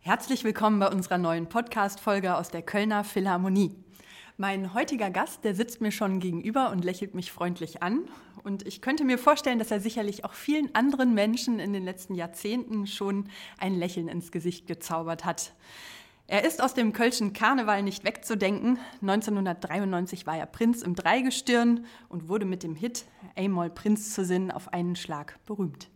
Herzlich willkommen bei unserer neuen Podcast-Folge aus der Kölner Philharmonie. Mein heutiger Gast, der sitzt mir schon gegenüber und lächelt mich freundlich an. Und ich könnte mir vorstellen, dass er sicherlich auch vielen anderen Menschen in den letzten Jahrzehnten schon ein Lächeln ins Gesicht gezaubert hat. Er ist aus dem Kölschen Karneval nicht wegzudenken. 1993 war er Prinz im Dreigestirn und wurde mit dem Hit Amol Prinz zu Sinn auf einen Schlag berühmt.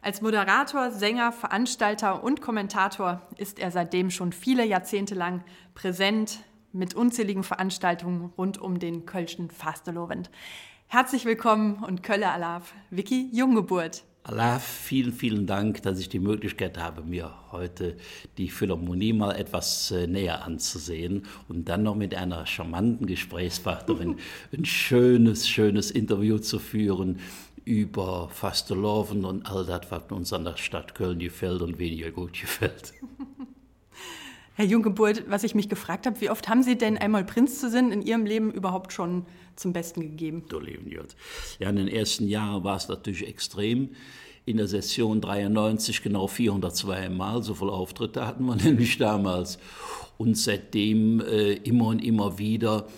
Als Moderator, Sänger, Veranstalter und Kommentator ist er seitdem schon viele Jahrzehnte lang präsent, mit unzähligen Veranstaltungen rund um den Kölschen Fastelovend. Herzlich willkommen und Kölle Alaf, Vicky Junggeburt. Alaf, vielen, vielen Dank, dass ich die Möglichkeit habe, mir heute die Philharmonie mal etwas äh, näher anzusehen und dann noch mit einer charmanten Gesprächspartnerin ein schönes, schönes Interview zu führen über Fasteloven und all das, was uns an der Stadt Köln gefällt und weniger gut gefällt. Herr Junggeburt, was ich mich gefragt habe, wie oft haben Sie denn einmal Prinz zu Sinn in Ihrem Leben überhaupt schon zum Besten gegeben? Du Ja, in den ersten Jahren war es natürlich extrem. In der Session 93 genau 402 Mal, so viele Auftritte hatten wir nämlich damals. Und seitdem äh, immer und immer wieder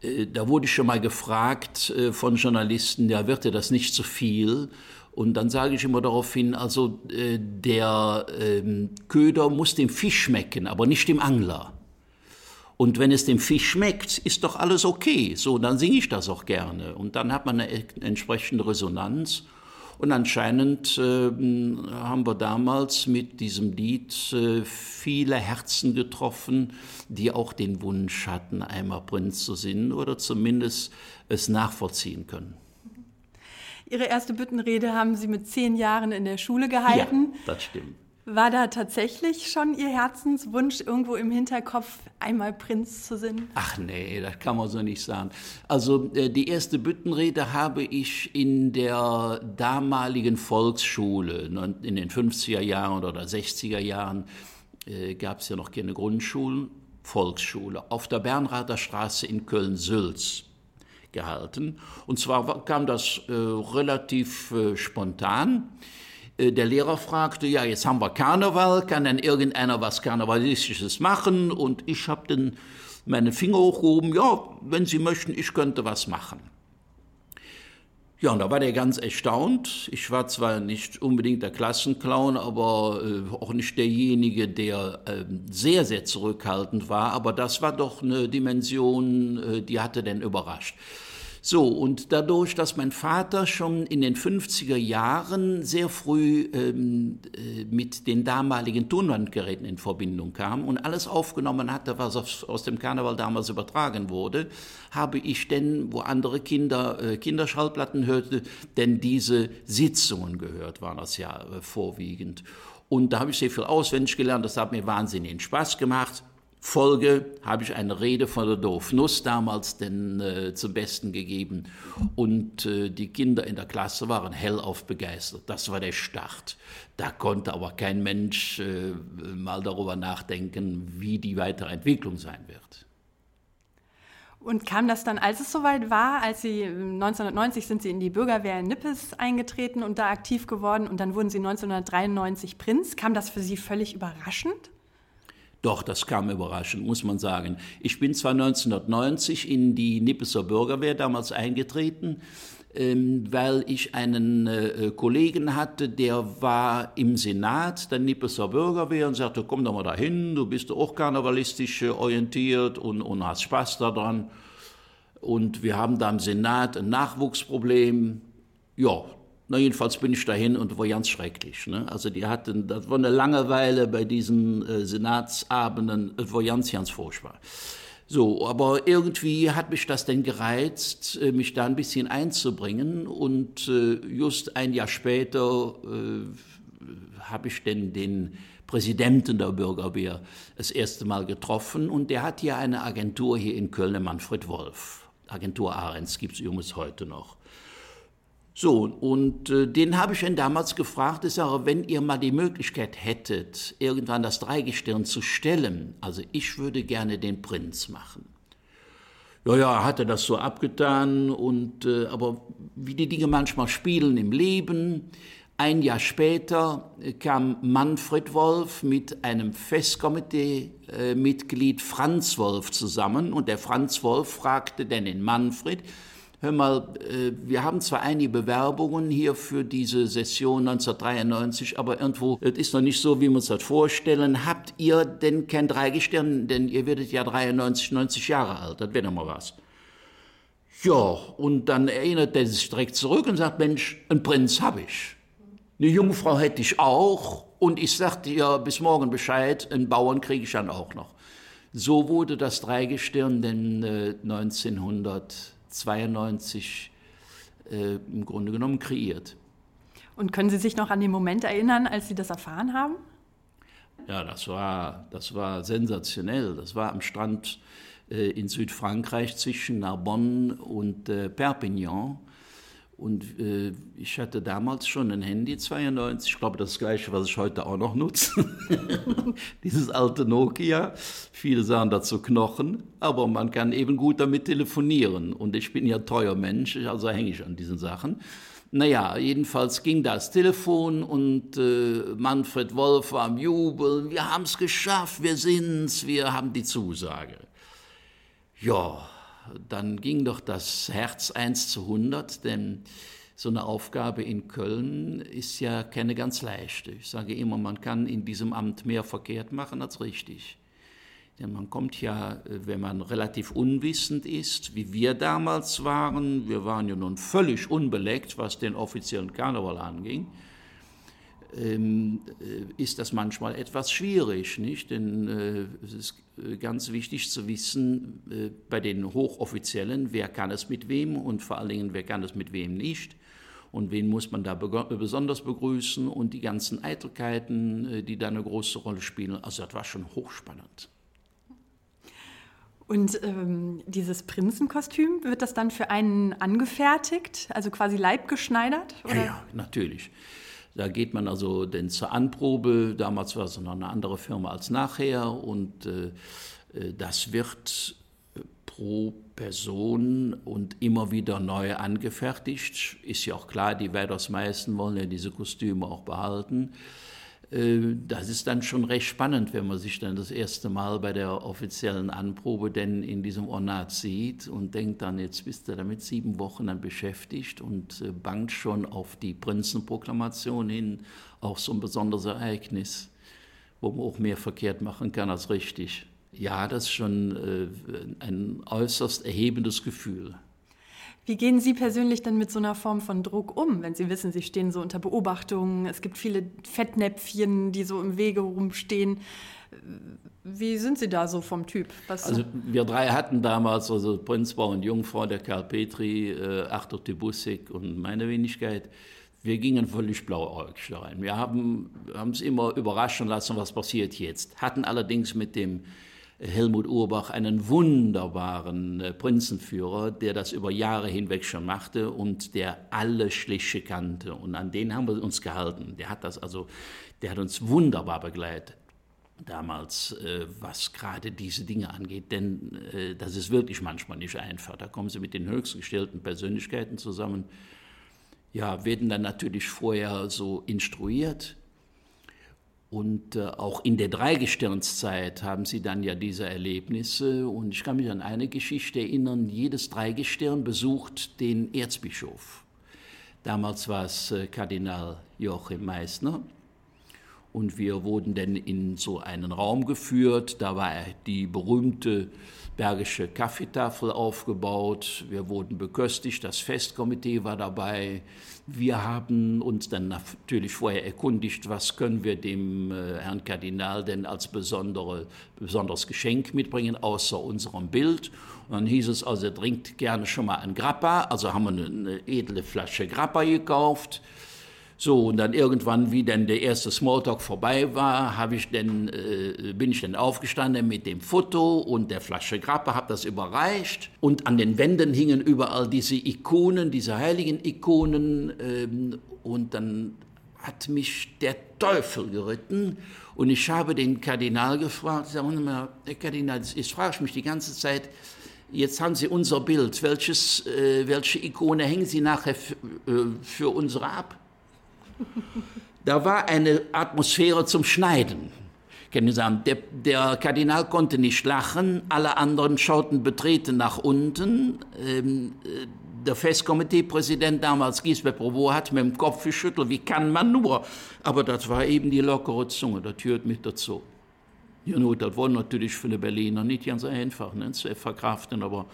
äh, da wurde ich schon mal gefragt äh, von Journalisten, ja, wird dir das nicht zu viel? Und dann sage ich immer darauf hin, also äh, der ähm, Köder muss dem Fisch schmecken, aber nicht dem Angler. Und wenn es dem Fisch schmeckt, ist doch alles okay. So, dann singe ich das auch gerne. Und dann hat man eine entsprechende Resonanz. Und anscheinend äh, haben wir damals mit diesem Lied äh, viele Herzen getroffen, die auch den Wunsch hatten, einmal Prinz zu singen oder zumindest es nachvollziehen können. Ihre erste Büttenrede haben Sie mit zehn Jahren in der Schule gehalten. Ja, das stimmt. War da tatsächlich schon Ihr Herzenswunsch irgendwo im Hinterkopf, einmal Prinz zu singen? Ach nee, das kann man so nicht sagen. Also äh, die erste Büttenrede habe ich in der damaligen Volksschule, in den 50er Jahren oder 60er Jahren, äh, gab es ja noch keine Grundschulen, Volksschule, auf der Bernrather Straße in Köln-Sülz gehalten. Und zwar kam das äh, relativ äh, spontan. Äh, der Lehrer fragte, ja, jetzt haben wir Karneval, kann denn irgendeiner was Karnevalistisches machen? Und ich habe dann meine Finger hochgehoben, ja, wenn Sie möchten, ich könnte was machen. Ja, und da war der ganz erstaunt. Ich war zwar nicht unbedingt der Klassenclown, aber äh, auch nicht derjenige, der äh, sehr, sehr zurückhaltend war, aber das war doch eine Dimension, äh, die hatte den überrascht. So, und dadurch, dass mein Vater schon in den 50er Jahren sehr früh ähm, äh, mit den damaligen Tonbandgeräten in Verbindung kam und alles aufgenommen hatte, was aus, dem Karneval damals übertragen wurde, habe ich denn, wo andere Kinder äh, Kinderschallplatten hörte, denn diese Sitzungen gehört, waren das ja äh, vorwiegend. Und da habe ich sehr viel auswendig gelernt, das hat mir wahnsinnigen Spaß gemacht. Folge habe ich eine Rede von der Dorfnuss damals denn, äh, zum Besten gegeben. Und äh, die Kinder in der Klasse waren hellauf begeistert. Das war der Start. Da konnte aber kein Mensch äh, mal darüber nachdenken, wie die weitere Entwicklung sein wird. Und kam das dann, als es soweit war, als Sie 1990 sind Sie in die Bürgerwehr in Nippes eingetreten und da aktiv geworden und dann wurden Sie 1993 Prinz. Kam das für Sie völlig überraschend? Doch, das kam überraschend, muss man sagen. Ich bin zwar 1990 in die Nippeser Bürgerwehr damals eingetreten, ähm, weil ich einen äh, Kollegen hatte, der war im Senat der Nippeser Bürgerwehr und sagte, komm doch mal dahin, du bist auch karnevalistisch äh, orientiert und, und hast Spaß daran. Und wir haben da im Senat ein Nachwuchsproblem. Ja, na, jedenfalls bin ich dahin und war ganz schrecklich. Ne? Also die hatten, das war eine Langeweile bei diesen äh, Senatsabenden, es war ganz, ganz furchtbar. So, aber irgendwie hat mich das denn gereizt, äh, mich da ein bisschen einzubringen und äh, just ein Jahr später äh, habe ich denn den Präsidenten der Bürgerwehr das erste Mal getroffen und der hat ja eine Agentur hier in Köln, Manfred Wolf. Agentur Ahrens gibt es übrigens heute noch. So, und äh, den habe ich dann damals gefragt, ich sage, wenn ihr mal die Möglichkeit hättet, irgendwann das Dreigestirn zu stellen, also ich würde gerne den Prinz machen. Ja, ja, hat er das so abgetan, und, äh, aber wie die Dinge manchmal spielen im Leben, Ein Jahr später kam Manfred Wolf mit einem Festkomitee-Mitglied Franz Wolf zusammen und der Franz Wolf fragte dann den Manfred, hör mal, äh, wir haben zwar einige Bewerbungen hier für diese Session 1993, aber irgendwo, es ist noch nicht so, wie wir uns das vorstellen. Habt ihr denn kein Dreigestirn, denn ihr werdet ja 93, 90 Jahre alt, das wäre doch mal was. Ja, und dann erinnert er sich direkt zurück und sagt, Mensch, einen Prinz habe ich. Eine Jungfrau hätte ich auch und ich sagte ihr bis morgen Bescheid, einen Bauern kriege ich dann auch noch. So wurde das Dreigestirn denn äh, 1992 äh, im Grunde genommen kreiert. Und können Sie sich noch an den Moment erinnern, als Sie das erfahren haben? Ja, das war, das war sensationell. Das war am Strand äh, in Südfrankreich zwischen Narbonne und äh, Perpignan. Und äh, ich hatte damals schon ein Handy 92, ich glaube das gleiche, was ich heute auch noch nutze. Dieses alte Nokia. Viele sagen dazu Knochen, aber man kann eben gut damit telefonieren. Und ich bin ja teuer Mensch, also hänge ich an diesen Sachen. Naja, jedenfalls ging das Telefon und äh, Manfred Wolf war am Jubeln. Wir haben es geschafft, wir sind's, wir haben die Zusage. Ja, dann ging doch das Herz 1 zu 100, denn so eine Aufgabe in Köln ist ja keine ganz leichte. Ich sage immer, man kann in diesem Amt mehr verkehrt machen als richtig. Denn man kommt ja, wenn man relativ unwissend ist, wie wir damals waren, wir waren ja nun völlig unbeleckt, was den offiziellen Karneval anging, ähm, äh, ist das manchmal etwas schwierig, nicht? Denn äh, es ist äh, ganz wichtig zu wissen äh, bei den Hochoffiziellen, wer kann es mit wem und vor allen Dingen, wer kann es mit wem nicht und wen muss man da besonders begrüßen und die ganzen Eitelkeiten, äh, die da eine große Rolle spielen. Also das war schon hochspannend. Und ähm, dieses Prinzenkostüm, wird das dann für einen angefertigt, also quasi leibgeschneidert? Oder? Ja, ja, natürlich. Da geht man also denn zur Anprobe. Damals war es noch eine andere Firma als nachher. Und äh, äh, das wird äh, pro Person und immer wieder neu angefertigt. Ist ja auch klar, die weitaus meisten wollen ja diese Kostüme auch behalten. Äh, das ist dann schon recht spannend, wenn man sich dann das erste Mal bei der offiziellen Anprobe denn in diesem Ornat sieht und denkt dann, jetzt bist du damit sieben Wochen dann beschäftigt und äh, bangt schon auf die Prinzenproklamation hin, auch so ein besonderes Ereignis, wo man auch mehr verkehrt machen kann als richtig. Ja, das ist schon äh, ein äußerst erhebendes Gefühl. Wie gehen Sie persönlich denn mit so einer Form von Druck um, wenn Sie wissen, Sie stehen so unter Beobachtung, es gibt viele Fettnäpfchen, die so im Wege rumstehen. Wie sind Sie da so vom Typ? Was also wir drei hatten damals, also Prinzbau und Jungfrau, der Karl Petri, äh, Arthur Tibussik und meine Wenigkeit, wir gingen völlig blauäugig rein. Wir haben es immer überraschen lassen, was passiert jetzt. Hatten allerdings mit dem Helmut Urbach einen wunderbaren äh, Prinzenführer, der das über Jahre hinweg schon machte und der alle Schliche kannte. Und an den haben wir uns gehalten. Der hat das also, der hat uns wunderbar begleitet damals, äh, was gerade diese Dinge angeht, denn äh, das ist wirklich manchmal nicht einfach. Da kommen sie mit den höchstgestellten Persönlichkeiten zusammen, ja, werden dann natürlich vorher so instruiert und äh, auch in der Dreigestirnszeit haben sie dann ja diese Erlebnisse. Und ich kann mich an eine Geschichte erinnern, jedes Dreigestirn besucht den Erzbischof. Damals war es äh, Kardinal Joachim Meissner. Und wir wurden dann in so einen Raum geführt. Da war die berühmte Bergische Kaffeetafel aufgebaut. Wir wurden beköstigt. Das Festkomitee war dabei. Wir haben uns dann natürlich vorher erkundigt, was können wir dem äh, Herrn Kardinal denn als besondere, besonderes Geschenk mitbringen, außer unserem Bild. Und dann hieß es also, er trinkt gerne schon mal ein Grappa. Also haben wir eine edle Flasche Grappa gekauft. So, und dann irgendwann, wie dann der erste Smalltalk vorbei war, habe ich dann, äh, bin ich dann aufgestanden mit dem Foto und der Flasche Grappe, habe das überreicht. Und an den Wänden hingen überall diese Ikonen, diese heiligen Ikonen. Ähm, und dann hat mich der Teufel geritten. Und ich habe den Kardinal gefragt, sag mal, Herr Kardinal, jetzt frage ich mich die ganze Zeit, jetzt haben Sie unser Bild, welches, äh, welche Ikone hängen Sie nachher äh, für unsere ab? Da war eine Atmosphäre zum Schneiden. Der, der Kardinal konnte nicht lachen, alle anderen schauten betreten nach unten. Ähm, äh, der Festkomiteepräsident damals, Gisbert Provo, hat mit dem Kopf geschüttelt, wie kann man nur? Aber das war eben die lockere Zunge, das hört mit dazu. Ja, nur, das war natürlich für die Berliner nicht ganz einfach ne, zu verkraften, aber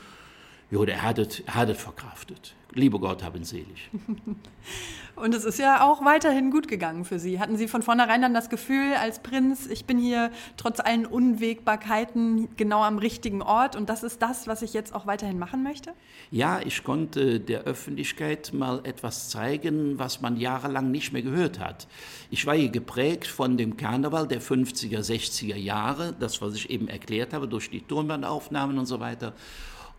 ja, der hat es, hat es verkraftet. Lieber Gott, haben selig. Und es ist ja auch weiterhin gut gegangen für Sie. Hatten Sie von vornherein dann das Gefühl als Prinz, ich bin hier trotz allen Unwägbarkeiten genau am richtigen Ort und das ist das, was ich jetzt auch weiterhin machen möchte? Ja, ich konnte der Öffentlichkeit mal etwas zeigen, was man jahrelang nicht mehr gehört hat. Ich war hier geprägt von dem Karneval der 50er, 60er Jahre, das, was ich eben erklärt habe, durch die Tonbandaufnahmen und so weiter.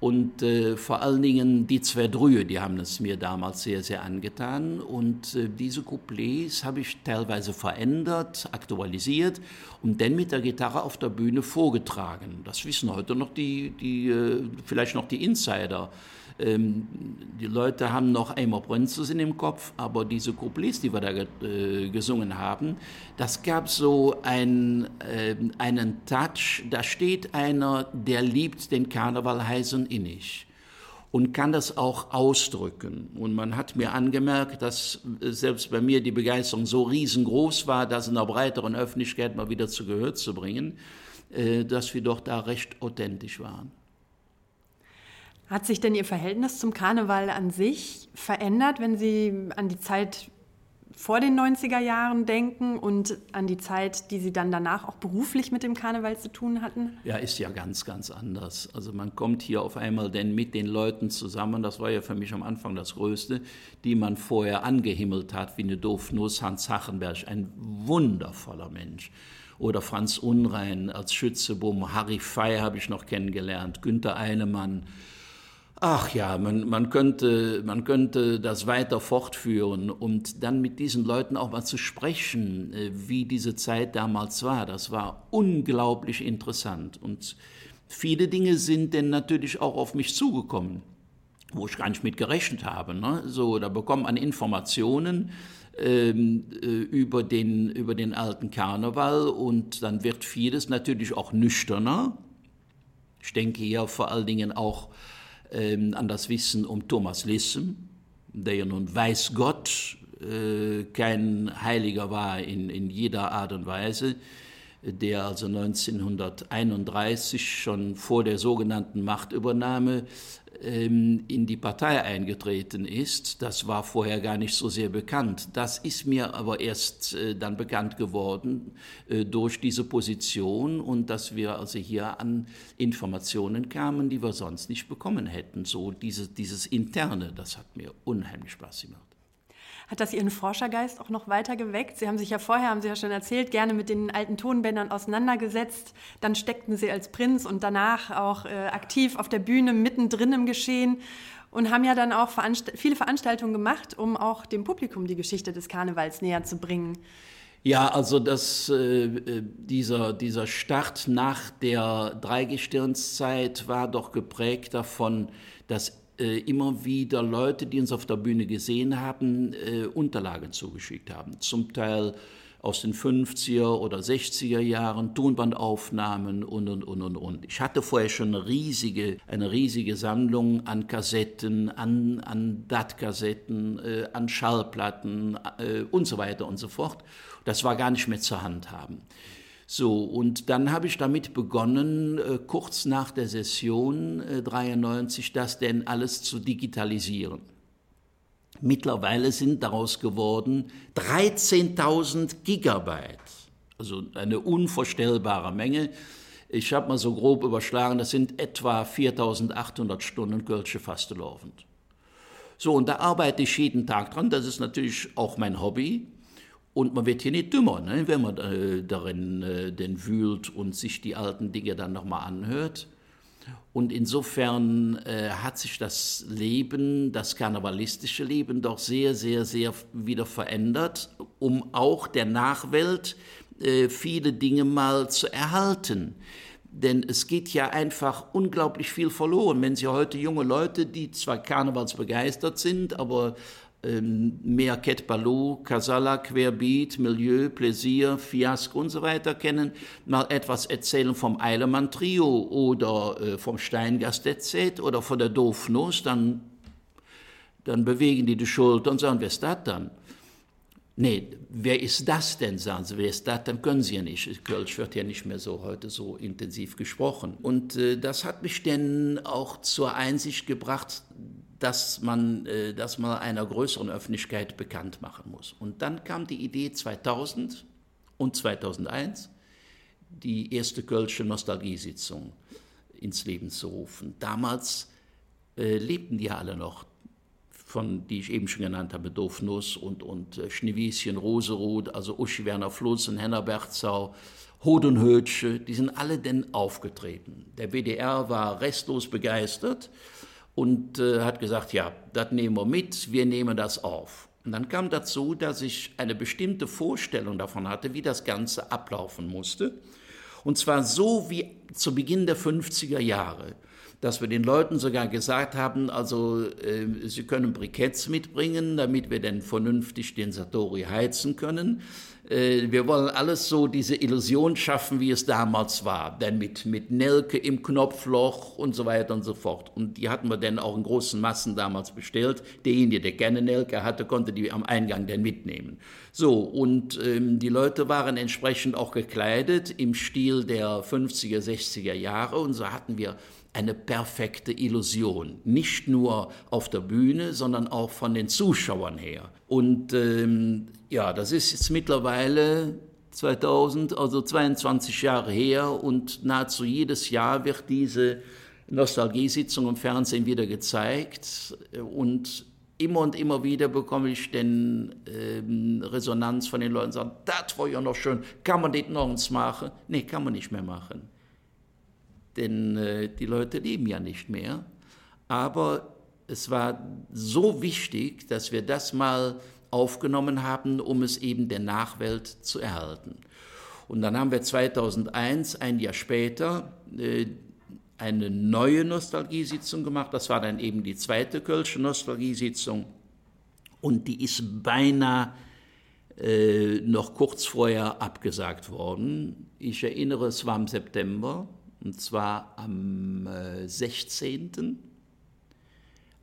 Und äh, vor allen Dingen die zwei Drühe, die haben es mir damals sehr, sehr angetan. Und äh, diese Couplets habe ich teilweise verändert, aktualisiert und dann mit der Gitarre auf der Bühne vorgetragen. Das wissen heute noch die, die äh, vielleicht noch die Insider. Ähm, die Leute haben noch einmal Prinzessin im Kopf, aber diese Couplets, die wir da äh, gesungen haben, das gab so ein, äh, einen Touch, da steht einer, der liebt den Karneval heiß und innig und kann das auch ausdrücken. Und man hat mir angemerkt, dass äh, selbst bei mir die Begeisterung so riesengroß war, das in der breiteren Öffentlichkeit mal wieder zu Gehör zu bringen, äh, dass wir doch da recht authentisch waren. Hat sich denn Ihr Verhältnis zum Karneval an sich verändert, wenn Sie an die Zeit vor den 90er Jahren denken und an die Zeit, die Sie dann danach auch beruflich mit dem Karneval zu tun hatten? Ja, ist ja ganz, ganz anders. Also man kommt hier auf einmal denn mit den Leuten zusammen, das war ja für mich am Anfang das Größte, die man vorher angehimmelt hat, wie eine Doofnuss, Hans Hachenberg, ein wundervoller Mensch. Oder Franz Unrein als Schützebum, Harry Fey habe ich noch kennengelernt, Günter Einemann, Ach ja, man, man, könnte, man könnte das weiter fortführen und dann mit diesen Leuten auch mal zu sprechen, äh, wie diese Zeit damals war. Das war unglaublich interessant. Und viele Dinge sind denn natürlich auch auf mich zugekommen, wo ich gar nicht mit gerechnet habe. Ne? So, da bekommt man Informationen ähm, äh, über, den, über den alten Karneval und dann wird vieles natürlich auch nüchterner. Ich denke hier vor allen Dingen auch ähm, an das Wissen um Thomas Lissem, der ja nun weiß Gott äh, kein Heiliger war in, in jeder Art und Weise, der also 1931 schon vor der sogenannten Machtübernahme ähm, in die Partei eingetreten ist. Das war vorher gar nicht so sehr bekannt. Das ist mir aber erst äh, dann bekannt geworden äh, durch diese Position und dass wir also hier an Informationen kamen, die wir sonst nicht bekommen hätten. So dieses, dieses Interne, das hat mir unheimlich Spaß gemacht. Hat das Ihren Forschergeist auch noch weiter geweckt? Sie haben sich ja vorher, haben Sie ja schon erzählt, gerne mit den alten Tonbändern auseinandergesetzt. Dann steckten Sie als Prinz und danach auch äh, aktiv auf der Bühne mittendrin im Geschehen und haben ja dann auch veranst viele Veranstaltungen gemacht, um auch dem Publikum die Geschichte des Karnevals näher zu bringen. Ja, also das, äh, äh dieser, dieser Start nach der Dreigestirnszeit war doch geprägt davon, dass äh, immer wieder Leute, die uns auf der Bühne gesehen haben, äh, Unterlagen zugeschickt haben. Zum Teil aus den 50er oder 60er Jahren, Tonbandaufnahmen und, und, und, und, und. Ich hatte vorher schon eine riesige, eine riesige Sammlung an Kassetten, an, an DAT-Kassetten, äh, an Schallplatten äh, und so weiter und so fort. Das war gar nicht mehr zur Hand haben. So, und dann habe ich damit begonnen, äh, kurz nach der Session äh, 93, das denn alles zu digitalisieren. Mittlerweile sind daraus geworden 13.000 Gigabyte, also eine unvorstellbare Menge. Ich habe mal so grob überschlagen, das sind etwa 4.800 Stunden Kölsche Fastelovend. So, und da arbeite ich jeden Tag dran. Das ist natürlich auch mein Hobby. Und man wird hier nicht dümmer, ne, wenn man äh, darin äh, denn wühlt und sich die alten Dinge dann nochmal anhört. Und insofern äh, hat sich das Leben, das karnevalistische Leben doch sehr, sehr, sehr wieder verändert, um auch der Nachwelt äh, viele Dinge mal zu erhalten. Denn es geht ja einfach unglaublich viel verloren. Wenn Sie heute junge Leute, die zwar karnevalsbegeistert sind, aber mehr Ket Balou, Casala, Querbeat, Milieu, Plaisir, Fiasco und so weiter kennen, mal etwas erzählen vom Eilemann Trio oder äh, vom Steingast oder von der Doofnuss, dann, dann bewegen die die Schulter und sagen, wer ist das dann? Nee, wer ist das denn, sagen sie, wer ist das, dann können sie ja nicht. Kölsch wird ja nicht mehr so heute so intensiv gesprochen. Und äh, das hat mich denn auch zur Einsicht gebracht, dass man äh, das mal einer größeren Öffentlichkeit bekannt machen muss. Und dann kam die Idee 2000 und 2001, die erste Kölsche Nostalgiesitzung ins Leben zu rufen. Damals äh, lebten die alle noch, von, die ich eben schon genannt habe, Dofnuss und, und äh, Schneewieschen, Roserot, also Uschi Werner Flossen, Henner Berzau, Hodenhötsche, die sind alle denn aufgetreten. Der WDR war restlos begeistert und äh, hat gesagt, ja, das nehmen wir mit, wir nehmen das auf. Und dann kam dazu, dass ich eine bestimmte Vorstellung davon hatte, wie das Ganze ablaufen musste. Und zwar so wie zu Beginn der 50er Jahre, dass wir den Leuten sogar gesagt haben, also äh, sie können Briketts mitbringen, damit wir dann vernünftig den Satori heizen können. Äh, wir wollen alles so diese Illusion schaffen, wie es damals war, denn mit, mit Nelke im Knopfloch und so weiter und so fort. Und die hatten wir dann auch in großen Massen damals bestellt. Derjenige, der gerne Nelke hatte, konnte die am Eingang dann mitnehmen. So, und ähm, die Leute waren entsprechend auch gekleidet im Stil der 50er, 60er Jahre und so hatten wir eine perfekte Illusion. Nicht nur auf der Bühne, sondern auch von den Zuschauern her. Und ähm, ja, das ist jetzt mittlerweile 2000, also 22 Jahre her und nahezu jedes Jahr wird diese Nostalgiesitzung im Fernsehen wieder gezeigt und immer und immer wieder bekomme ich den ähm, Resonanz von den Leuten, sagen, das war ja noch schön, kann man das noch machen? Nee, kann man nicht mehr machen denn äh, die Leute leben ja nicht mehr. Aber es war so wichtig, dass wir das mal aufgenommen haben, um es eben der Nachwelt zu erhalten. Und dann haben wir 2001, ein Jahr später, äh, eine neue Nostalgiesitzung gemacht. Das war dann eben die zweite Kölsche Nostalgiesitzung. Und die ist beinahe äh, noch kurz vorher abgesagt worden. Ich erinnere, es war im September und zwar am 16., äh,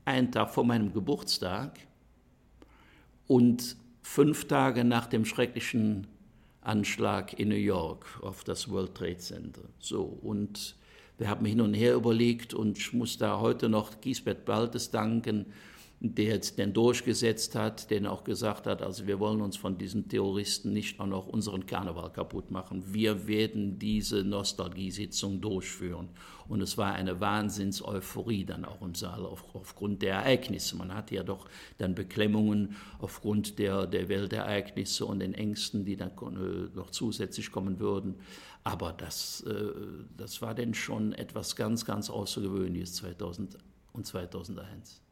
einen Tag vor meinem Geburtstag und fünf Tage nach dem schrecklichen Anschlag in New York auf das World Trade Center. So, und wir haben hin und her überlegt und ich muss da heute noch Giesbert Baltes danken, der jetzt den durchgesetzt hat, der auch gesagt hat, also wir wollen uns von diesen Terroristen nicht auch noch unseren Karneval kaputt machen. Wir werden diese Nostalgiesitzung durchführen. Und es war eine Wahnsinns-Euphorie dann auch im Saal auf, aufgrund der Ereignisse. Man hatte ja doch dann Beklemmungen aufgrund der, der Weltereignisse und den Ängsten, die dann äh, noch zusätzlich kommen würden. Aber das, äh, das war denn schon etwas ganz, ganz Außergewöhnliches 2000 und 2001.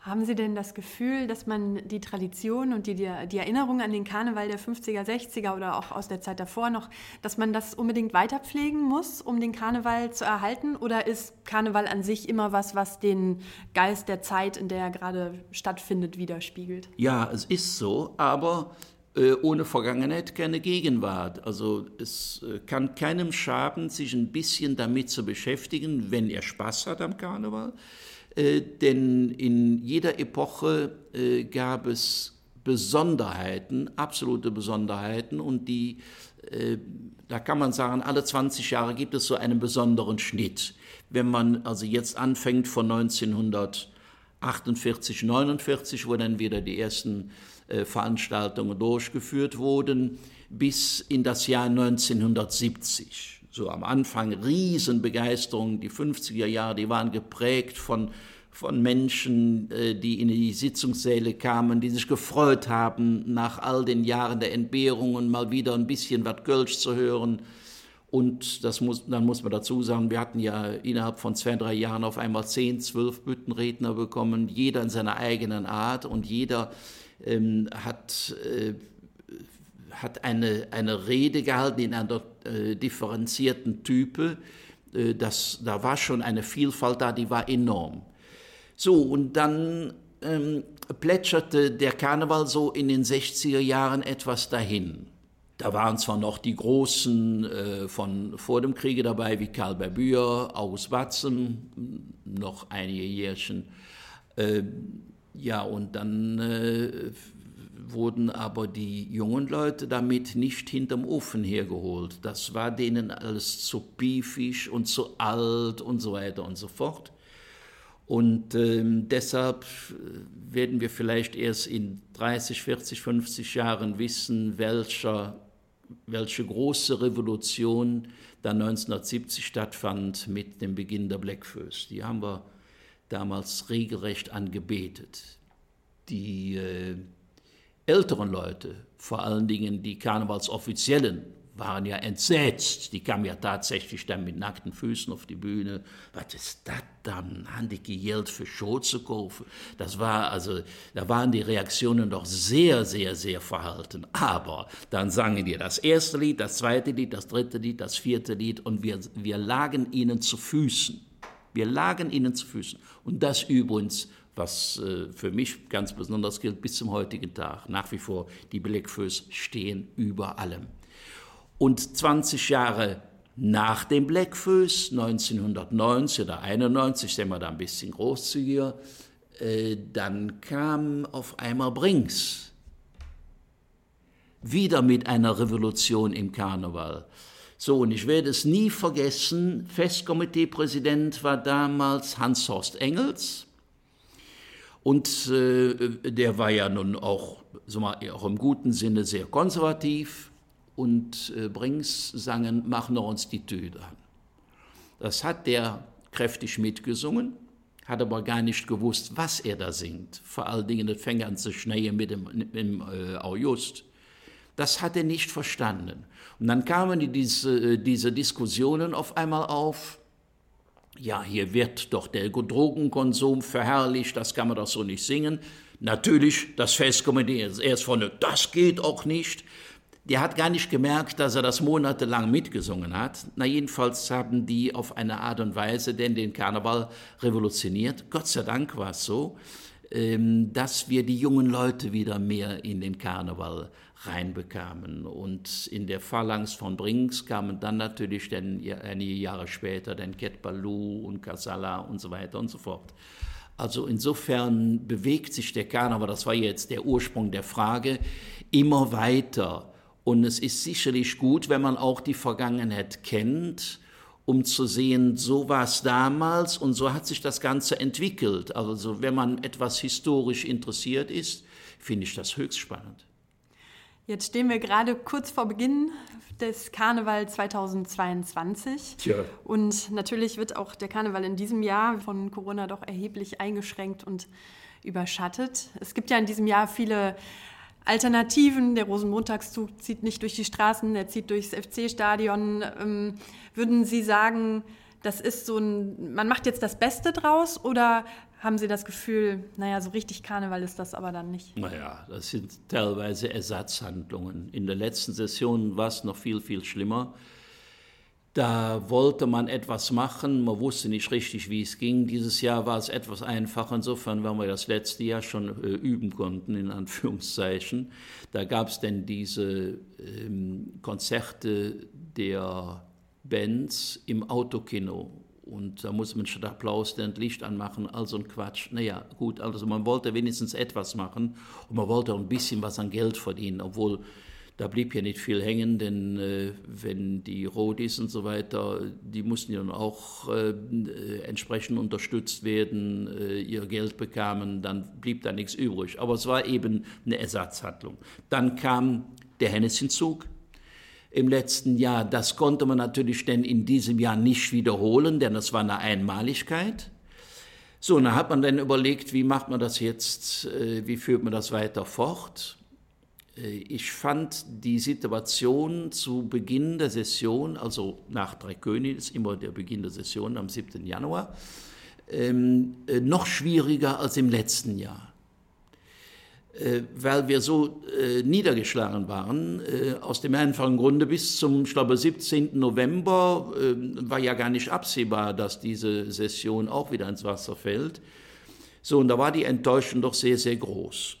Haben Sie denn das Gefühl, dass man die Tradition und die, die, Erinnerung an den Karneval der 50er, 60er oder auch aus der Zeit davor noch, dass man das unbedingt weiterpflegen muss, um den Karneval zu erhalten? Oder ist Karneval an sich immer was, was den Geist der Zeit, in der er gerade stattfindet, widerspiegelt? Ja, es ist so, aber äh, ohne Vergangenheit keine Gegenwart. Also es äh, kann keinem schaden, sich ein bisschen damit zu beschäftigen, wenn er Spaß hat am Karneval. Äh, denn in jeder Epoche äh, gab es Besonderheiten, absolute Besonderheiten und die, äh, da kann man sagen, alle 20 Jahre gibt es so einen besonderen Schnitt. Wenn man also jetzt anfängt von 1948, 49, wo dann wieder die ersten Veranstaltungen durchgeführt wurden, bis in das Jahr 1970 so am Anfang Riesenbegeisterung. Die 50er Jahre, die waren geprägt von, von Menschen, äh, die in die Sitzungssäle kamen, die sich gefreut haben, nach all den Jahren der Entbehrungen mal wieder ein bisschen was Kölsch zu hören. Und das muss, dann muss man dazu sagen, wir hatten ja innerhalb von zwei, drei Jahren auf einmal zehn, zwölf Büttenredner bekommen, jeder in seiner eigenen Art und jeder ähm, hat äh, hat eine, eine Rede gehalten in einer äh, differenzierten Type. Äh, das, da war schon eine Vielfalt da, die war enorm. So, und dann ähm, plätscherte der Karneval so in den 60er Jahren etwas dahin. Da waren zwar noch die Großen äh, von vor dem Kriege dabei, wie Karl Berbühr, August Watzen, noch einige Jährchen. Äh, ja, und dann äh, wurden aber die jungen Leute damit nicht hinterm Ofen hergeholt. Das war denen alles zu piefig und zu alt und so weiter und so fort. Und ähm, deshalb äh, werden wir vielleicht erst in 30, 40, 50 Jahren wissen, welcher, welche große Revolution dann 1970 stattfand mit dem Beginn der Blackfirst. Die haben wir damals regelrecht angebetet. Die äh, älteren Leute, vor allen Dingen die Karnevalsoffiziellen, waren ja entsetzt. Die kamen ja tatsächlich dann mit nackten Füßen auf die Bühne. Was ist das dann? Haben die Geld für kaufen? Das war also, da waren die Reaktionen doch sehr, sehr, sehr verhalten. Aber dann sangen die das erste Lied, das zweite Lied, das dritte Lied, das vierte Lied und wir, wir lagen ihnen zu Füßen. Wir lagen ihnen zu Füßen. Und das übrigens was äh, für mich ganz besonders gilt bis zum heutigen Tag. Nach wie vor, die Blackfoes stehen über allem. Und 20 Jahre nach dem Blackfoes, 1990 oder 91, sind wir da ein bisschen großzügiger, äh, dann kam auf einmal Brinks. Wieder mit einer Revolution im Karneval. So, und ich werde es nie vergessen, Festkomiteepräsident war damals Hans-Horst Engels. Und äh, der war ja nun auch, so mal, auch im guten Sinne sehr konservativ. Und äh, Brings sangen, machen wir uns die Tüte an. Das hat der kräftig mitgesungen, hat aber gar nicht gewusst, was er da singt. Vor allen Dingen, das fängt an zu schneien mit dem, mit dem äh, August. Das hat er nicht verstanden. Und dann kamen diese, diese Diskussionen auf einmal auf, ja, hier wird doch der Drogenkonsum verherrlicht, das kann man doch so nicht singen. Natürlich, das Festkomitee ist erst vorne, das geht auch nicht. Der hat gar nicht gemerkt, dass er das monatelang mitgesungen hat. Na, jedenfalls haben die auf eine Art und Weise denn den Karneval revolutioniert. Gott sei Dank war es so, dass wir die jungen Leute wieder mehr in den Karneval reinbekamen. Und in der Phalanx von Brinks kamen dann natürlich dann einige Jahre später dann Ket Balou und Casala und so weiter und so fort. Also insofern bewegt sich der Karneval, das war jetzt der Ursprung der Frage, immer weiter. Und es ist sicherlich gut, wenn man auch die Vergangenheit kennt, um zu sehen, so war es damals und so hat sich das Ganze entwickelt. Also wenn man etwas historisch interessiert ist, finde ich das höchst spannend. Jetzt stehen wir gerade kurz vor Beginn des Karneval 2022. Tja. Und natürlich wird auch der Karneval in diesem Jahr von Corona doch erheblich eingeschränkt und überschattet. Es gibt ja in diesem Jahr viele Alternativen. Der Rosenmontagszug zieht nicht durch die Straßen, er zieht durchs FC-Stadion. Ähm, würden Sie sagen, das ist so ein, man macht jetzt das Beste draus oder haben Sie das Gefühl, naja, so richtig Karneval ist das aber dann nicht? Naja, das sind teilweise Ersatzhandlungen. In der letzten Session war es noch viel, viel schlimmer. Da wollte man etwas machen, man wusste nicht richtig, wie es ging. Dieses Jahr war es etwas einfacher, insofern, weil wir das letzte Jahr schon äh, üben konnten, in Anführungszeichen. Da gab es denn diese ähm, Konzerte der Bands im Autokino und da muss man statt Applaus dann Licht anmachen, all so ein Quatsch. Naja, gut, also man wollte wenigstens etwas machen und man wollte auch ein bisschen was an Geld verdienen, obwohl da blieb ja nicht viel hängen, denn äh, wenn die Rodis und so weiter, die mussten ja dann auch äh, entsprechend unterstützt werden, äh, ihr Geld bekamen, dann blieb da nichts übrig. Aber es war eben eine Ersatzhandlung. Dann kam der Hennessyzug, im letzten Jahr. Das konnte man natürlich denn in diesem Jahr nicht wiederholen, denn das war eine Einmaligkeit. So, und dann hat man dann überlegt, wie macht man das jetzt, äh, wie führt man das weiter fort. Äh, ich fand die Situation zu Beginn der Session, also nach Drei König, ist immer der Beginn der Session am 7. Januar, ähm, äh, noch schwieriger als im letzten Jahr. Äh, weil wir so niedergeschlagen waren. Aus dem einfachen Grunde bis zum, ich glaube, 17. November war ja gar nicht absehbar, dass diese Session auch wieder ins Wasser fällt. So, und da war die Enttäuschung doch sehr, sehr groß.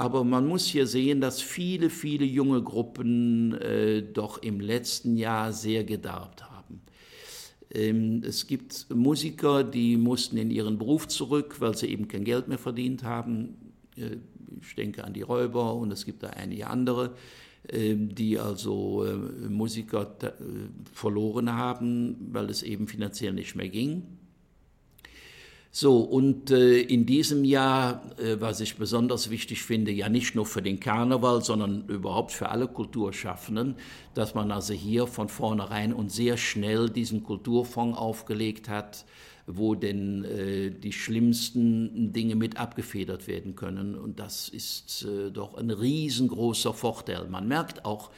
Aber man muss hier sehen, dass viele, viele junge Gruppen äh, doch im letzten Jahr sehr gedarbt haben. Ähm, es gibt Musiker, die mussten in ihren Beruf zurück, weil sie eben kein Geld mehr verdient haben. Äh, ich denke an die Räuber und es gibt da einige andere, äh, die also äh, Musiker äh, verloren haben, weil es eben finanziell nicht mehr ging. So, und äh, in diesem Jahr, äh, was ich besonders wichtig finde, ja nicht nur für den Karneval, sondern überhaupt für alle Kulturschaffenden, dass man also hier von vornherein und sehr schnell diesen Kulturfonds aufgelegt hat, wo denn äh, die schlimmsten Dinge mit abgefedert werden können. Und das ist äh, doch ein riesengroßer Vorteil. Man merkt auch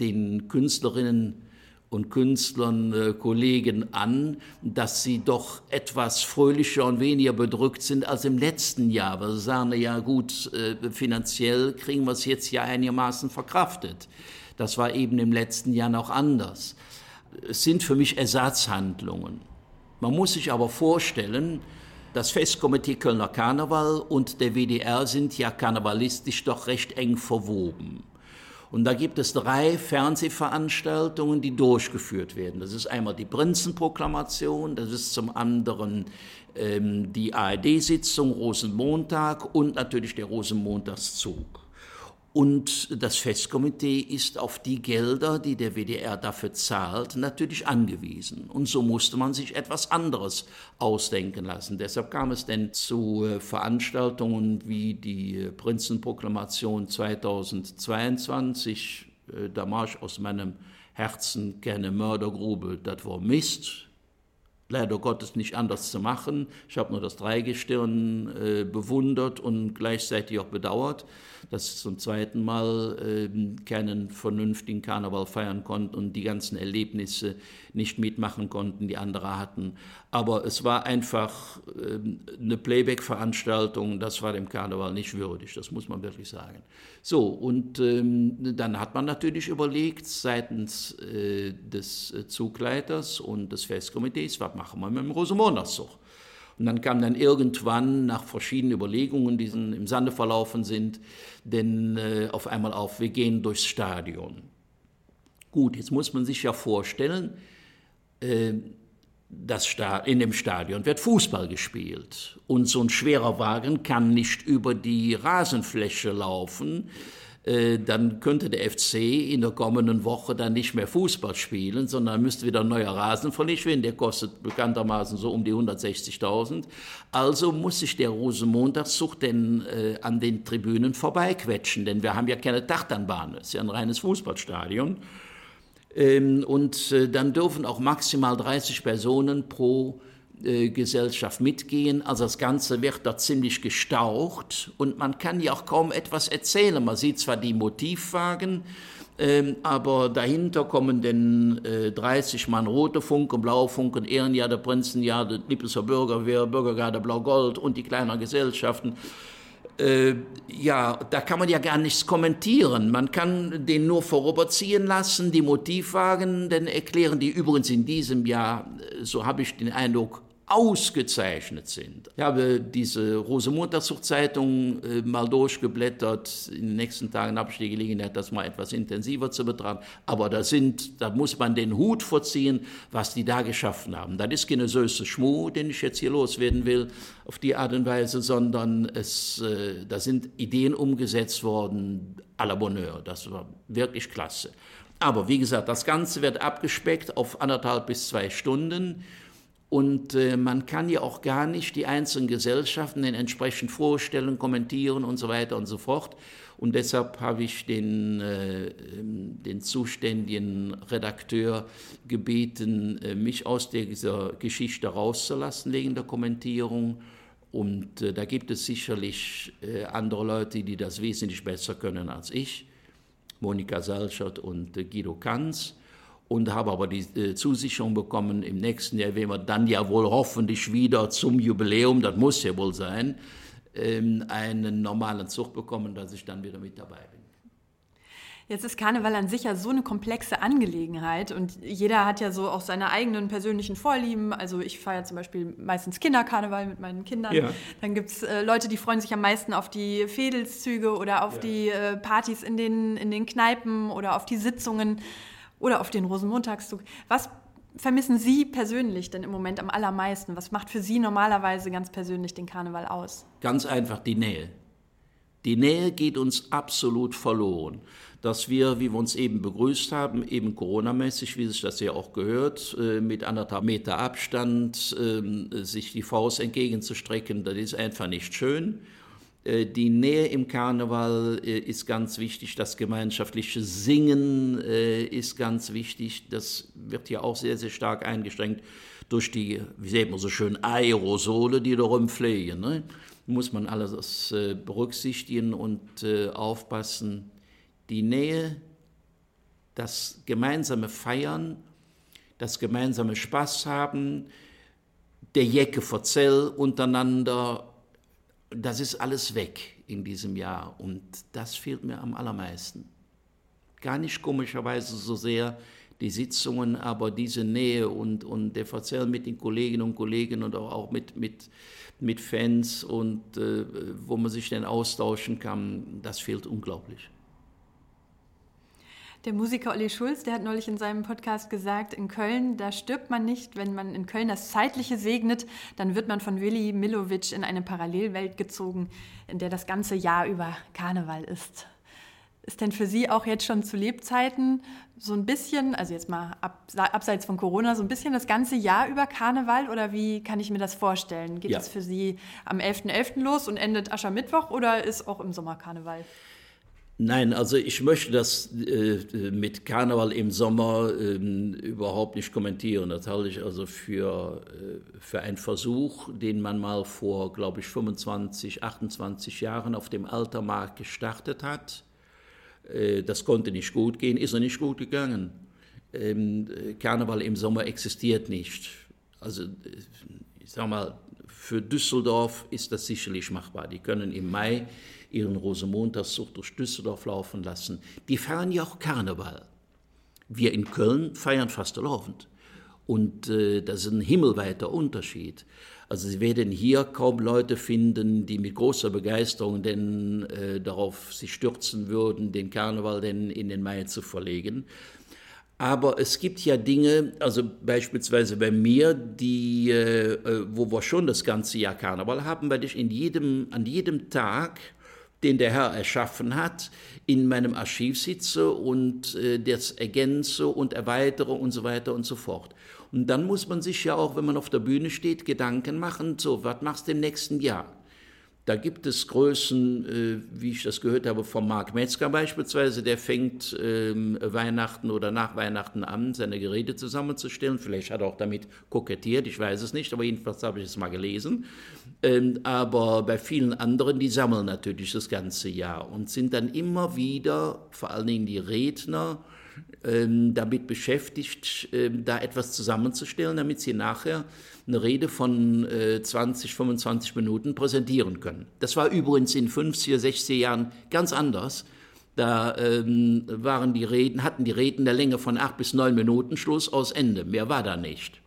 den Künstlerinnen, und Künstlern, äh, Kollegen an, dass sie doch etwas fröhlicher und weniger bedrückt sind als im letzten Jahr. Weil sie sagen, ja gut, äh, finanziell kriegen wir es jetzt ja einigermaßen verkraftet. Das war eben im letzten Jahr noch anders. Es sind für mich Ersatzhandlungen. Man muss sich aber vorstellen, das Festkomitee Kölner Karneval und der WDR sind ja karnevalistisch doch recht eng verwoben. Und da gibt es drei Fernsehveranstaltungen, die durchgeführt werden. Das ist einmal die Prinzenproklamation, das ist zum anderen ähm, die ARD-Sitzung Rosenmontag und natürlich der Rosenmontagszug. Und das Festkomitee ist auf die Gelder, die der WDR dafür zahlt, natürlich angewiesen. Und so musste man sich etwas anderes ausdenken lassen. Deshalb kam es denn zu äh, Veranstaltungen wie die Prinzenproklamation 2022. Äh, da marsch aus meinem Herzen keine Mördergrube, das war Mist leider Gottes nicht anders zu machen. Ich habe nur das Dreigestirn äh, bewundert und gleichzeitig auch bedauert, dass sie zum zweiten Mal äh, keinen vernünftigen Karneval feiern konnten und die ganzen Erlebnisse nicht mitmachen konnten, die andere hatten. Aber es war einfach äh, eine Playback-Veranstaltung, das war dem Karneval nicht würdig, das muss man wirklich sagen. So, und ähm, dann hat man natürlich überlegt, seitens äh, des Zugleiters und des Festkomitees, was machen wir mit dem Rosenmontagszug? Und dann kam dann irgendwann nach verschiedenen Überlegungen, die im Sande verlaufen sind, denn äh, auf einmal auf, wir gehen durchs Stadion. Gut, jetzt muss man sich ja vorstellen, äh, das in dem Stadion wird Fußball gespielt und so ein schwerer Wagen kann nicht über die Rasenfläche laufen, dann könnte der FC in der kommenden Woche dann nicht mehr Fußball spielen, sondern müsste wieder ein neuer Rasen verlegt werden. Der kostet bekanntermaßen so um die 160.000. Also muss sich der Rosenmontagszug denn äh, an den Tribünen vorbeiquetschen, denn wir haben ja keine Dachtanbahn, es ist ja ein reines Fußballstadion. Ähm, und äh, dann dürfen auch maximal 30 Personen pro äh, Gesellschaft mitgehen. Also das Ganze wird da ziemlich gestaucht und man kann ja auch kaum etwas erzählen. Man sieht zwar die Motivwagen, ähm, aber dahinter kommen denn äh, 30 Mann Rote Funken, Blaue Funken, Ehrenjahr der Prinzenjahr, der Lippelser Bürgerwehr, Bürgergarde Blau-Gold und die kleinen Gesellschaften. Äh, ja, da kann man ja gar nichts kommentieren. Man kann den nur vorüberziehen lassen, die Motivwagen, denn erklären die übrigens in diesem Jahr, äh, so habe ich den Eindruck, ausgezeichnet sind. Ich habe diese Rosemontagszug-Zeitung äh, mal durchgeblättert. In den nächsten Tagen habe ich die Gelegenheit, das mal etwas intensiver zu betrachten. Aber da sind, da muss man den Hut vorziehen, was die da geschaffen haben. Das ist keine süße Schmuh, den ich jetzt hier loswerden will, auf die Art und Weise, sondern es, äh, da sind Ideen umgesetzt worden, à la Bonheur. Das war wirklich klasse. Aber wie gesagt, das Ganze wird abgespeckt auf anderthalb bis zwei Stunden. Und äh, man kann ja auch gar nicht die einzelnen Gesellschaften entsprechend vorstellen, kommentieren und so weiter und so fort. Und deshalb habe ich den, äh, den zuständigen Redakteur gebeten, äh, mich aus dieser Geschichte rauszulassen wegen der Kommentierung. Und äh, da gibt es sicherlich äh, andere Leute, die das wesentlich besser können als ich. Monika Salschert und äh, Guido Kanz und habe aber die äh, Zusicherung bekommen, im nächsten Jahr werden wir dann ja wohl hoffentlich wieder zum Jubiläum, das muss ja wohl sein, ähm, einen normalen Zug bekommen, dass ich dann wieder mit dabei bin. Jetzt ist Karneval an sich ja so eine komplexe Angelegenheit und jeder hat ja so auch seine eigenen persönlichen Vorlieben. Also ich feiere zum Beispiel meistens Kinderkarneval mit meinen Kindern. Ja. Dann gibt es äh, Leute, die freuen sich am meisten auf die Fädelszüge oder auf ja. die äh, Partys in den, in den Kneipen oder auf die Sitzungen oder auf den Rosenmontagszug. Was vermissen Sie persönlich denn im Moment am allermeisten? Was macht für Sie normalerweise ganz persönlich den Karneval aus? Ganz einfach die Nähe. Die Nähe geht uns absolut verloren dass wir, wie wir uns eben begrüßt haben, eben Corona-mäßig, wie sich das ja auch gehört, äh, mit anderthalb Meter Abstand ähm, sich die Faust entgegenzustrecken, das ist einfach nicht schön. Äh, die Nähe im Karneval äh, ist ganz wichtig, das gemeinschaftliche Singen ist ganz wichtig. Das wird ja auch sehr, sehr stark eingeschränkt durch die, wie sieht man so schön, Aerosole, die da rumfliegen. Ne? Muss man alles berücksichtigen und aufpassen die Nähe, das gemeinsame Feiern, das gemeinsame Spaß haben, der Jecke Verzell untereinander, das ist alles weg in diesem Jahr und das fehlt mir am allermeisten. Gar nicht komischerweise so sehr die Sitzungen, aber diese Nähe und, und der Verzell mit den Kolleginnen und Kollegen und auch, auch mit, mit, mit Fans und äh, wo man sich dann austauschen kann, das fehlt unglaublich. Der Musiker Olli Schulz, der hat neulich in seinem Podcast gesagt, in Köln, da stirbt man nicht. Wenn man in Köln das Zeitliche segnet, dann wird man von Willi Milovic in eine Parallelwelt gezogen, in der das ganze Jahr über Karneval ist. Ist denn für Sie auch jetzt schon zu Lebzeiten so ein bisschen, also jetzt mal ab, abseits von Corona, so ein bisschen das ganze Jahr über Karneval oder wie kann ich mir das vorstellen? Geht es für Sie am 11.11. .11. los und endet Aschermittwoch oder ist auch im Sommer Karneval? Nein, also ich möchte das äh, mit Karneval im Sommer äh, überhaupt nicht kommentieren. Das halte ich also für, äh, für einen Versuch, den man mal vor, glaube ich, 25, 28 Jahren auf dem Altermarkt gestartet hat. Äh, das konnte nicht gut gehen, ist er nicht gut gegangen. Ähm, Karneval im Sommer existiert nicht. Also äh, ich sage mal, für Düsseldorf ist das sicherlich machbar. Die können im Mai ihren Rosenmontagszug durch Düsseldorf laufen lassen. Die feiern ja auch Karneval. Wir in Köln feiern Fastelovend. Und äh, das ist ein himmelweiter Unterschied. Also Sie werden hier kaum Leute finden, die mit großer Begeisterung denn äh, darauf sich stürzen würden, den Karneval denn in den Mai zu verlegen. Aber es gibt ja Dinge, also beispielsweise bei mir, die, äh, äh wo wir schon das ganze Jahr Karneval haben, weil ich in jedem, an jedem Tag den der Herr erschaffen hat, in meinem Archiv sitze und äh, das ergänze und erweitere und so weiter und so fort. Und dann muss man sich ja auch, wenn man auf der Bühne steht, Gedanken machen, so, was machst du im nächsten Jahr? Da gibt es Größen, äh, wie ich das gehört habe, von Mark Metzger beispielsweise, der fängt ähm, Weihnachten oder nach Weihnachten an, seine Geräte zusammenzustellen. Vielleicht hat er auch damit kokettiert, ich weiß es nicht, aber jedenfalls habe ich es mal gelesen. Ähm, aber bei vielen anderen, die sammeln natürlich das ganze Jahr und sind dann immer wieder, vor allen Dingen die Redner, damit beschäftigt, ähm, da etwas zusammenzustellen, damit sie nachher eine Rede von äh, 20, 25 Minuten präsentieren können. Das war übrigens in 50er, 60er Jahren ganz anders. Da ähm, waren die Reden, hatten die Reden der Länge von acht bis neun Minuten Schluss aus Ende. Mehr war da nicht.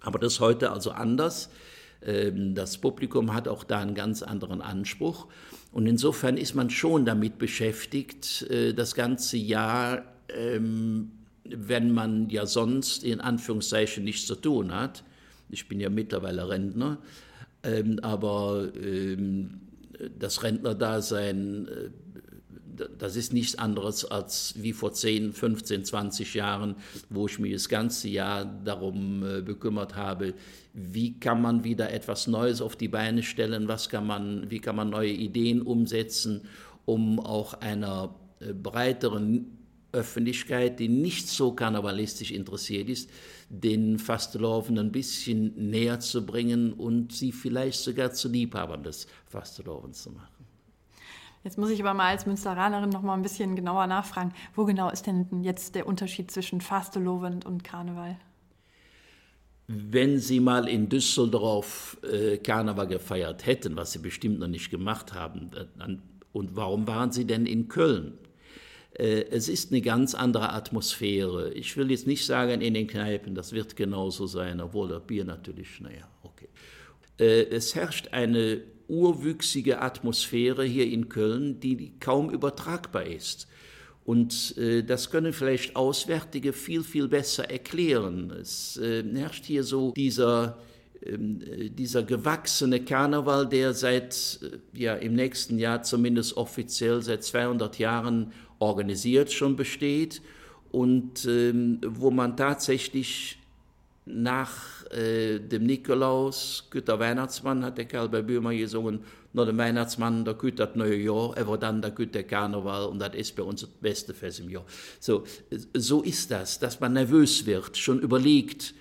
Aber das ist heute also anders. Ähm, das Publikum hat auch da einen ganz anderen Anspruch. Und insofern ist man schon damit beschäftigt, äh, das ganze Jahr, ähm, wenn man ja sonst in Anführungszeichen nichts zu tun hat, ich bin ja mittlerweile Rentner, ähm, aber ähm, das Rentnerdasein, äh, das ist nichts anderes als wie vor 10, 15, 20 Jahren, wo ich mich das ganze Jahr darum äh, bekümmert habe, wie kann man wieder etwas Neues auf die Beine stellen, was kann man, wie kann man neue Ideen umsetzen, um auch einer äh, breiteren Öffentlichkeit, die nicht so karnevalistisch interessiert ist, den Fasteloven ein bisschen näher zu bringen und sie vielleicht sogar zu Liebhabern des Fastelovens zu machen. Jetzt muss ich aber mal als Münsteranerin noch mal ein bisschen genauer nachfragen. Wo genau ist denn jetzt der Unterschied zwischen Fastelovend und Karneval? Wenn Sie mal in Düsseldorf äh, Karneval gefeiert hätten, was Sie bestimmt noch nicht gemacht haben, dann, und warum waren Sie denn in Köln? Äh, es ist eine ganz andere Atmosphäre. Ich will jetzt nicht sagen in den Kneipen, das wird genauso sein, obwohl das Bier natürlich, naja, okay. Äh, es herrscht eine urwüchsige Atmosphäre hier in Köln, die kaum übertragbar ist. Und äh, das können vielleicht Auswärtige viel, viel besser erklären. Es herrscht hier so dieser, dieser gewachsene Karneval, der seit, äh, ja, im nächsten Jahr zumindest offiziell seit 200 Jahren organisiert schon besteht und ähm, wo man tatsächlich nach äh, dem Nikolaus, Güter Weihnachtsmann, hat der Kerl bei Böhmer gesungen, nur der Weihnachtsmann, da geht das neue Jahr, aber dann der Karneval und das ist bei uns das beste Fest im Jahr. So, so ist das, dass man nervös wird, schon überlegt,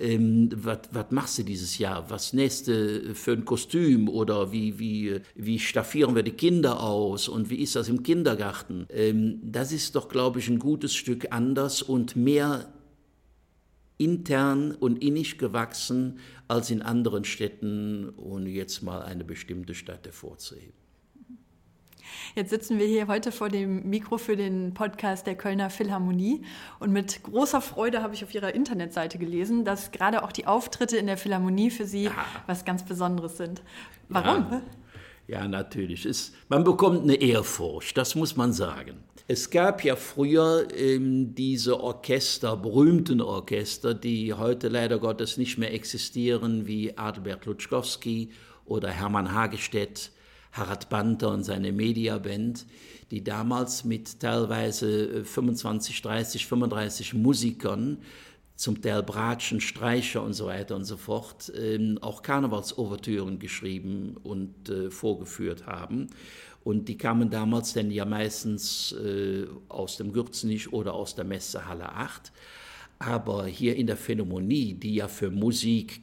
ähm, was, machst du dieses Jahr? Was nächste für ein Kostüm? Oder wie, wie, wie staffieren wir die Kinder aus? Und wie ist das im Kindergarten? Ähm, das ist doch, glaube ich, ein gutes Stück anders und mehr intern und innig gewachsen als in anderen Städten, ohne jetzt mal eine bestimmte Stadt hervorzuheben. Jetzt sitzen wir hier heute vor dem Mikro für den Podcast der Kölner Philharmonie und mit großer Freude habe ich auf Ihrer Internetseite gelesen, dass gerade auch die Auftritte in der Philharmonie für Sie ja. was ganz Besonderes sind. Warum? Ja. Ja, natürlich. Es, man bekommt eine Ehrfurcht, das muss man sagen. Es gab ja früher ähm, diese Orchester, berühmten Orchester, die heute leider Gottes nicht mehr existieren, wie Adalbert Lutschkowski oder Hermann Hagestedt, Harald Banter und seine Mediaband, die damals mit teilweise 25, 30, 35 Musikern zum Teil Bratschen, Streicher und so weiter und so fort, ähm, auch Karnevalsouvertüren geschrieben und äh, vorgeführt haben. Und die kamen damals dann ja meistens äh, aus dem Gürzenich oder aus der Messehalle 8. Aber hier in der Phänomonie, die ja für Musik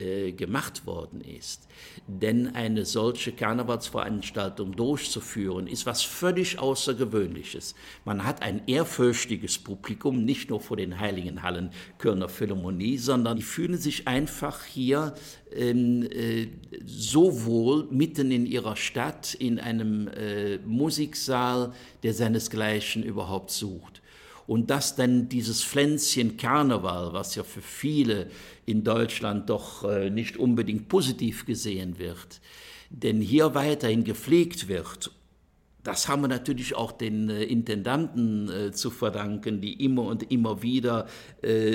äh, gemacht worden ist. Denn eine solche Karnevalsveranstaltung durchzuführen, ist was völlig Außergewöhnliches. Man hat ein ehrfürchtiges Publikum, nicht nur vor den heiligen Hallen Kölner Philharmonie, sondern die fühlen sich einfach hier ähm, äh, so wohl mitten in ihrer Stadt, in einem äh, Musiksaal, der seinesgleichen überhaupt sucht. Und dass dann dieses Pflänzchen Karneval, was ja für viele in Deutschland doch äh, nicht unbedingt positiv gesehen wird, denn hier weiterhin gepflegt wird das haben wir natürlich auch den äh, Intendanten äh, zu verdanken, die immer und immer wieder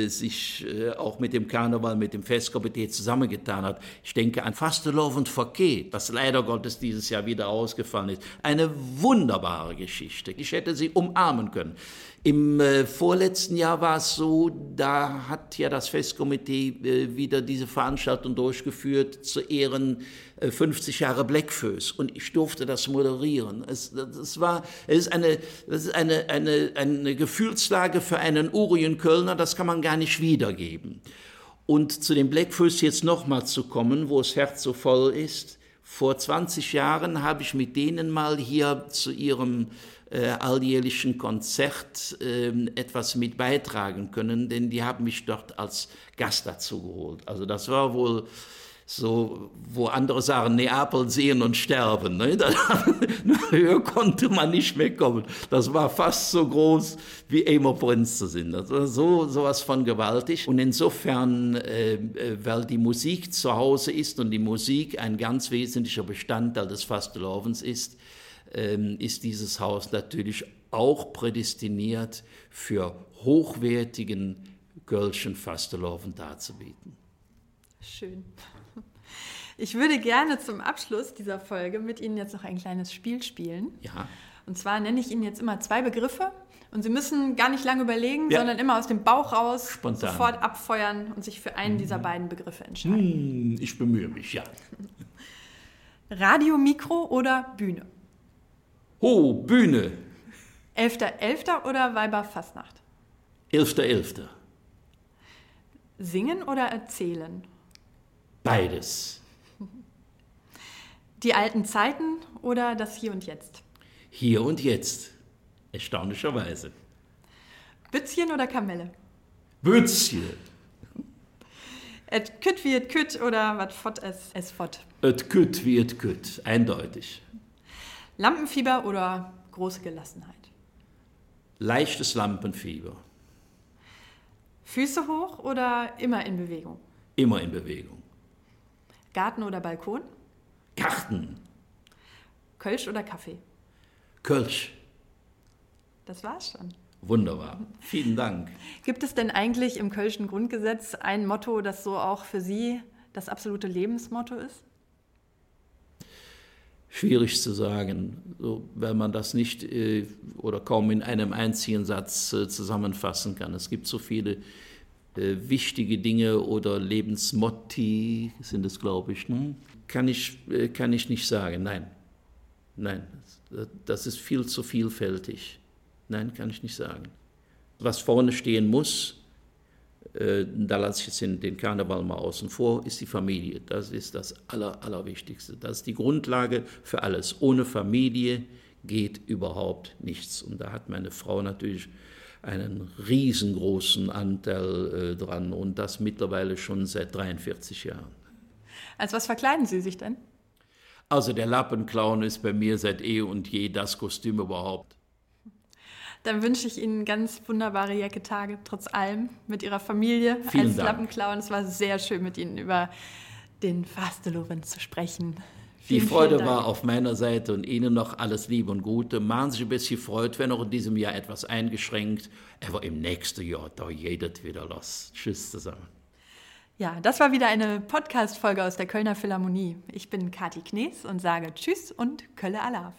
sich auch mit dem Karneval, mit dem Festkomitee zusammengetan hat. Ich denke an Fastelow und Verkehr, das leider Gottes dieses Jahr wieder ausgefallen ist. Eine wunderbare Geschichte. Ich hätte sie umarmen können. Im äh, vorletzten Jahr war es so, da hat ja das Festkomitee äh, wieder diese Veranstaltung durchgeführt zu Ehren 50 Jahre Blackfoes und ich durfte das moderieren. Es, das war, es ist, eine, das ist eine, eine, eine Gefühlslage für einen Urien-Kölner, das kann man gar nicht wiedergeben. Und zu den Blackfoes jetzt nochmal zu kommen, wo das Herz so voll ist. Vor 20 Jahren habe ich mit denen mal hier zu ihrem äh, alljährlichen Konzert äh, etwas mit beitragen können, denn die haben mich dort als Gast dazu geholt. Also das war wohl so, wo andere sagen, Neapel sehen und sterben. Ne? Da, höher konnte man nicht mehr kommen. Das war fast so groß wie Emer Prinz zu sind. Das war so sowas von gewaltig. Und insofern, äh, äh, weil die Musik zu Hause ist und die Musik ein ganz wesentlicher Bestandteil des Fastelovens ist, ist dieses Haus natürlich auch prädestiniert für hochwertigen Kölschen Fasteloven darzubieten. Schön. Ich würde gerne zum Abschluss dieser Folge mit Ihnen jetzt noch ein kleines Spiel spielen. Ja. Und zwar nenne ich Ihnen jetzt immer zwei Begriffe und Sie müssen gar nicht lange überlegen, ja. sondern immer aus dem Bauch raus Spontan. sofort abfeuern und sich für einen dieser mhm. beiden Begriffe entscheiden. Hm, ich bemühe mich, ja. Radio, Mikro oder Bühne? Oh, Bühne. Elfter, Elfter oder Weiberfastnacht? Elfter, Elfter. Singen oder erzählen? Beides. Die alten Zeiten oder das Hier und Jetzt? Hier und Jetzt, erstaunlicherweise. Bützchen oder Kamelle? Bützchen. Et kütt wie et kütt oder wat fott es es fott? Et kütt wie et kütt, eindeutig. Lampenfieber oder große Gelassenheit? Leichtes Lampenfieber. Füße hoch oder immer in Bewegung? Immer in Bewegung. Garten oder Balkon? Garten. Kölsch oder Kaffee? Kölsch. Das war's schon. Wunderbar. Vielen Dank. Gibt es denn eigentlich im Kölschen Grundgesetz ein Motto, das so auch für Sie das absolute Lebensmotto ist? Schwierig zu sagen, so, weil man das nicht äh, oder kaum in einem einzigen Satz äh, zusammenfassen kann. Es gibt so viele äh, wichtige Dinge oder Lebensmotti, sind es, glaube ich. Ne? Kann, ich äh, kann ich nicht sagen, nein. Nein, das ist viel zu vielfältig. Nein, kann ich nicht sagen. Was vorne stehen muss, da lasse ich jetzt den, den Karneval mal außen vor, ist die Familie. Das ist das Aller, Allerwichtigste. Das ist die Grundlage für alles. Ohne Familie geht überhaupt nichts. Und da hat meine Frau natürlich einen riesengroßen Anteil äh, dran und das mittlerweile schon seit 43 Jahren. Als was verkleiden Sie sich denn? Also der Lappenclown ist bei mir seit eh und je das Kostüm überhaupt. Dann wünsche ich Ihnen ganz wunderbare Jacke-Tage, trotz allem, mit Ihrer Familie Vielen als. Lappenclown. Es war sehr schön, mit Ihnen über den Fasteloven zu sprechen. Die Vielen, Freude vielen war auf meiner Seite und Ihnen noch alles Liebe und Gute. Machen Sie sich ein bisschen Freude, wenn auch in diesem Jahr etwas eingeschränkt. Aber im nächsten Jahr, da jedet wieder los. Tschüss zusammen. Ja, das war wieder eine Podcast-Folge aus der Kölner Philharmonie. Ich bin Kati Knees und sage Tschüss und Kölle Alaf.